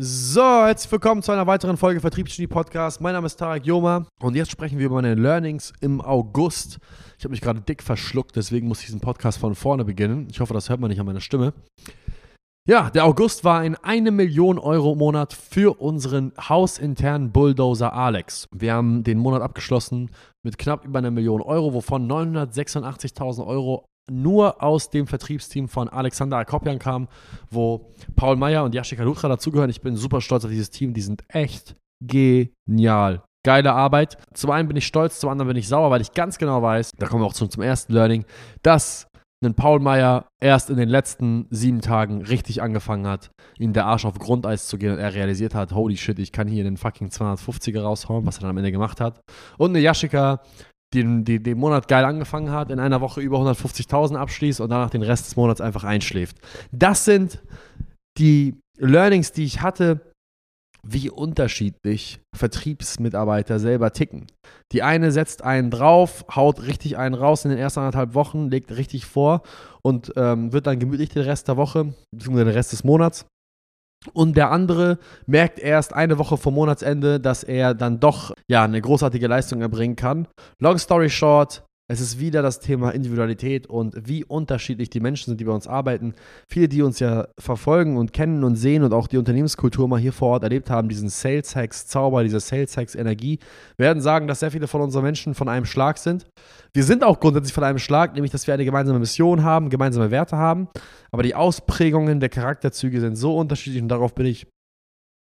So, herzlich willkommen zu einer weiteren Folge Vertriebsgenie Podcast. Mein Name ist Tarek Joma und jetzt sprechen wir über meine Learnings im August. Ich habe mich gerade dick verschluckt, deswegen muss ich diesen Podcast von vorne beginnen. Ich hoffe, das hört man nicht an meiner Stimme. Ja, der August war ein 1 Million Euro Monat für unseren hausinternen Bulldozer Alex. Wir haben den Monat abgeschlossen mit knapp über einer Million Euro, wovon 986.000 Euro nur aus dem Vertriebsteam von Alexander Akopian kam, wo Paul Meyer und Yashika Lutra dazugehören. Ich bin super stolz auf dieses Team. Die sind echt genial. Geile Arbeit. Zum einen bin ich stolz, zum anderen bin ich sauer, weil ich ganz genau weiß, da kommen wir auch zum, zum ersten Learning, dass ein Paul Meyer erst in den letzten sieben Tagen richtig angefangen hat, ihm der Arsch auf Grundeis zu gehen und er realisiert hat, holy shit, ich kann hier den fucking 250er raushauen, was er dann am Ende gemacht hat. Und eine Yashika, den, den, den Monat geil angefangen hat, in einer Woche über 150.000 abschließt und danach den Rest des Monats einfach einschläft. Das sind die Learnings, die ich hatte, wie unterschiedlich Vertriebsmitarbeiter selber ticken. Die eine setzt einen drauf, haut richtig einen raus in den ersten anderthalb Wochen, legt richtig vor und ähm, wird dann gemütlich den Rest der Woche, beziehungsweise den Rest des Monats. Und der andere merkt erst eine Woche vor Monatsende, dass er dann doch ja eine großartige Leistung erbringen kann. Long story short, es ist wieder das Thema Individualität und wie unterschiedlich die Menschen sind, die bei uns arbeiten. Viele, die uns ja verfolgen und kennen und sehen und auch die Unternehmenskultur mal hier vor Ort erlebt haben, diesen Sales Hacks Zauber, diese Sales Hacks Energie, werden sagen, dass sehr viele von unseren Menschen von einem Schlag sind. Wir sind auch grundsätzlich von einem Schlag, nämlich dass wir eine gemeinsame Mission haben, gemeinsame Werte haben. Aber die Ausprägungen der Charakterzüge sind so unterschiedlich und darauf bin ich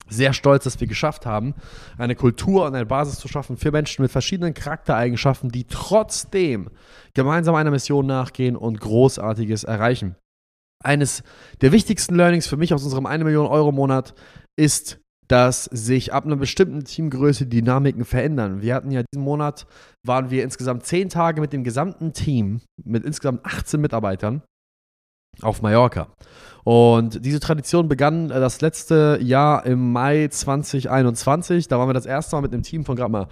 sehr stolz, dass wir geschafft haben, eine Kultur und eine Basis zu schaffen für Menschen mit verschiedenen Charaktereigenschaften, die trotzdem gemeinsam einer Mission nachgehen und Großartiges erreichen. Eines der wichtigsten Learnings für mich aus unserem 1 Million Euro Monat ist, dass sich ab einer bestimmten Teamgröße Dynamiken verändern. Wir hatten ja diesen Monat, waren wir insgesamt zehn Tage mit dem gesamten Team, mit insgesamt 18 Mitarbeitern auf Mallorca. Und diese Tradition begann äh, das letzte Jahr im Mai 2021. Da waren wir das erste Mal mit einem Team von gerade mal,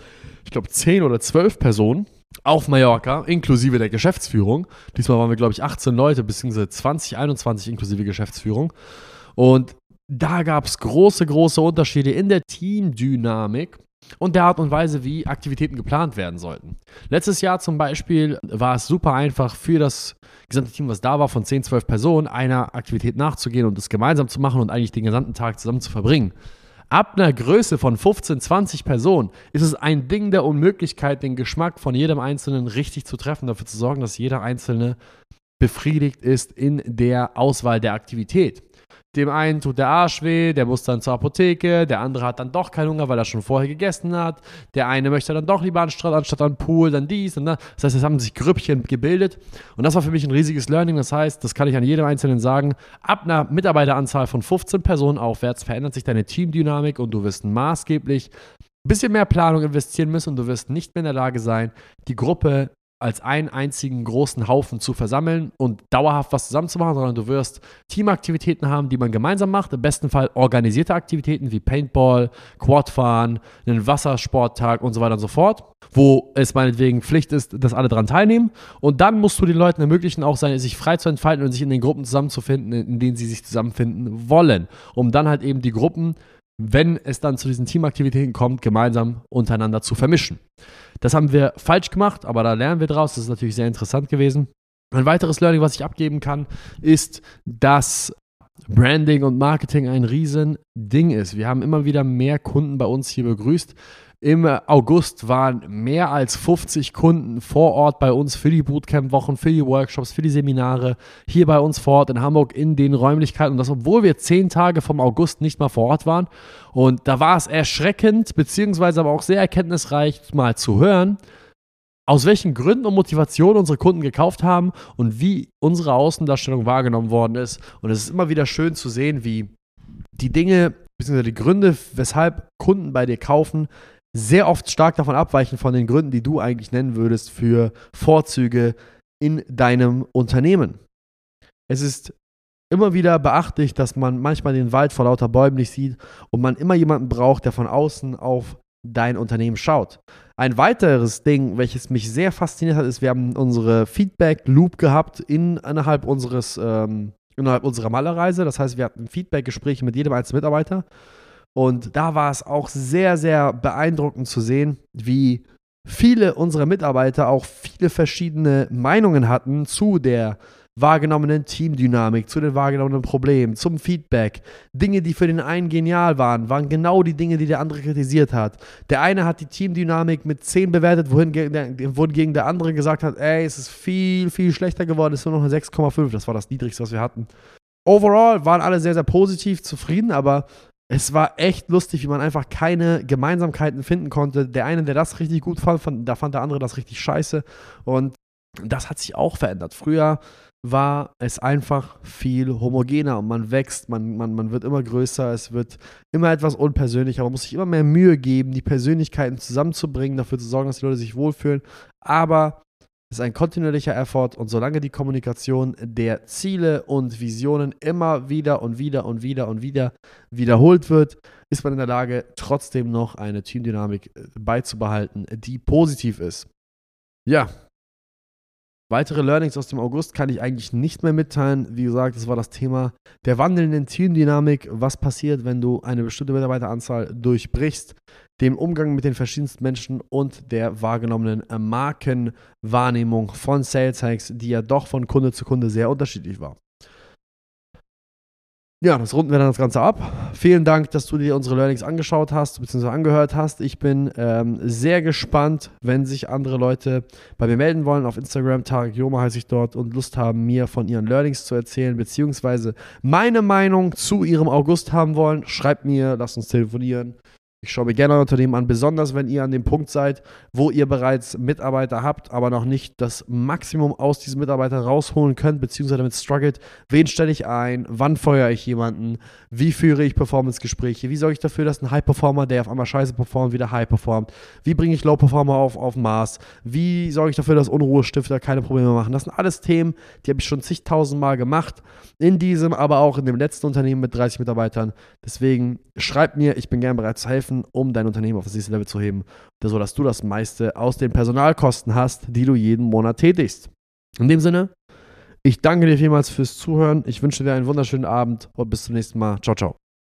ich glaube, 10 oder 12 Personen auf Mallorca, inklusive der Geschäftsführung. Diesmal waren wir, glaube ich, 18 Leute, beziehungsweise 2021 inklusive Geschäftsführung. Und da gab es große, große Unterschiede in der Teamdynamik und der Art und Weise, wie Aktivitäten geplant werden sollten. Letztes Jahr zum Beispiel war es super einfach für das gesamte Team, was da war, von 10, 12 Personen, einer Aktivität nachzugehen und es gemeinsam zu machen und eigentlich den gesamten Tag zusammen zu verbringen. Ab einer Größe von 15, 20 Personen ist es ein Ding der Unmöglichkeit, den Geschmack von jedem Einzelnen richtig zu treffen, dafür zu sorgen, dass jeder Einzelne befriedigt ist in der Auswahl der Aktivität. Dem einen tut der Arsch weh, der muss dann zur Apotheke, der andere hat dann doch keinen Hunger, weil er schon vorher gegessen hat. Der eine möchte dann doch lieber an Strand anstatt an Pool, dann dies und das. Das heißt, es haben sich Grüppchen gebildet. Und das war für mich ein riesiges Learning. Das heißt, das kann ich an jedem Einzelnen sagen. Ab einer Mitarbeiteranzahl von 15 Personen aufwärts verändert sich deine Teamdynamik und du wirst maßgeblich ein bisschen mehr Planung investieren müssen und du wirst nicht mehr in der Lage sein, die Gruppe als einen einzigen großen Haufen zu versammeln und dauerhaft was zusammenzumachen, sondern du wirst Teamaktivitäten haben, die man gemeinsam macht. Im besten Fall organisierte Aktivitäten wie Paintball, Quadfahren, einen Wassersporttag und so weiter und so fort, wo es meinetwegen Pflicht ist, dass alle daran teilnehmen. Und dann musst du den Leuten ermöglichen, auch sein, sich frei zu entfalten und sich in den Gruppen zusammenzufinden, in denen sie sich zusammenfinden wollen, um dann halt eben die Gruppen wenn es dann zu diesen Teamaktivitäten kommt, gemeinsam untereinander zu vermischen. Das haben wir falsch gemacht, aber da lernen wir draus. Das ist natürlich sehr interessant gewesen. Ein weiteres Learning, was ich abgeben kann, ist, dass Branding und Marketing ein Riesending ist. Wir haben immer wieder mehr Kunden bei uns hier begrüßt, im August waren mehr als 50 Kunden vor Ort bei uns für die Bootcamp-Wochen, für die Workshops, für die Seminare, hier bei uns vor Ort in Hamburg in den Räumlichkeiten. Und das, obwohl wir zehn Tage vom August nicht mal vor Ort waren. Und da war es erschreckend, beziehungsweise aber auch sehr erkenntnisreich, mal zu hören, aus welchen Gründen und Motivationen unsere Kunden gekauft haben und wie unsere Außendarstellung wahrgenommen worden ist. Und es ist immer wieder schön zu sehen, wie die Dinge, beziehungsweise die Gründe, weshalb Kunden bei dir kaufen, sehr oft stark davon abweichen von den Gründen, die du eigentlich nennen würdest für Vorzüge in deinem Unternehmen. Es ist immer wieder beachtlich, dass man manchmal den Wald vor lauter Bäumen nicht sieht und man immer jemanden braucht, der von außen auf dein Unternehmen schaut. Ein weiteres Ding, welches mich sehr fasziniert hat, ist, wir haben unsere Feedback-Loop gehabt in, innerhalb, unseres, ähm, innerhalb unserer Malerreise. Das heißt, wir hatten Feedback-Gespräche mit jedem einzelnen Mitarbeiter Und da war es auch sehr, sehr beeindruckend zu sehen, wie viele unserer Mitarbeiter auch viele verschiedene Meinungen hatten zu der wahrgenommenen Teamdynamik, zu den wahrgenommenen Problemen, zum Feedback. Dinge, die für den einen genial waren, waren genau die Dinge, die der andere kritisiert hat. Der eine hat die Teamdynamik mit 10 bewertet, wohingegen der andere gesagt hat, ey, es ist viel, viel schlechter geworden, es ist nur noch eine 6,5. Das war das Niedrigste, was wir hatten. Overall waren alle sehr, sehr positiv zufrieden, aber es war echt lustig, wie man einfach keine Gemeinsamkeiten finden konnte. Der eine, der das richtig gut fand, fand, da fand der andere das richtig scheiße. Und das hat sich auch verändert. Früher war es einfach viel homogener und man wächst, man, man, man wird immer größer, es wird immer etwas unpersönlicher, man muss sich immer mehr Mühe geben, die Persönlichkeiten zusammenzubringen, dafür zu sorgen, dass die Leute sich wohlfühlen. Aber ist ein kontinuierlicher Effort und solange die Kommunikation der Ziele und Visionen immer wieder und wieder und wieder und wieder wiederholt wird, ist man in der Lage, trotzdem noch eine Teamdynamik äh, beizubehalten, die positiv ist. Ja, Weitere Learnings aus dem August kann ich eigentlich nicht mehr mitteilen. Wie gesagt, das war das Thema der wandelnden Teamdynamik. Was passiert, wenn du eine bestimmte Mitarbeiteranzahl durchbrichst? Dem Umgang mit den verschiedensten Menschen und der wahrgenommenen Markenwahrnehmung von Sales Hacks, die ja doch von Kunde zu Kunde sehr unterschiedlich war. Ja, das runden wir dann das Ganze ab. Vielen Dank, dass du dir unsere Learnings angeschaut hast bzw. angehört hast. Ich bin ähm, sehr gespannt, wenn sich andere Leute bei mir melden wollen. Auf Instagram, Tarek Joma heiße ich dort und Lust haben, mir von ihren Learnings zu erzählen bzw. meine Meinung zu ihrem August haben wollen. Schreibt mir, lasst uns telefonieren. Ich schaue mir gerne Unternehmen an, besonders wenn ihr an dem Punkt seid, wo ihr bereits Mitarbeiter habt, aber noch nicht das Maximum aus diesen Mitarbeitern rausholen könnt, beziehungsweise damit struggelt. Wen stelle ich ein? Wann feuere ich jemanden? Wie führe ich Performance-Gespräche? Wie sorge ich dafür, dass ein High-Performer, der auf einmal scheiße performt, wieder high performt? Wie bringe ich Low-Performer auf, auf Maß? Wie sorge ich dafür, dass Unruhestifter keine Probleme machen? Das sind alles Themen, die habe ich schon zigtausendmal gemacht. In diesem, aber auch in dem letzten Unternehmen mit 30 Mitarbeitern. Deswegen schreibt mir, ich bin gerne bereit zu helfen helfen, um dein Unternehmen auf das nächste Level zu heben, sodass du das meiste aus den Personalkosten hast, die du jeden Monat tätigst. In dem Sinne, ich danke dir vielmals fürs Zuhören. Ich wünsche dir einen wunderschönen Abend und bis zum nächsten Mal. Ciao, ciao.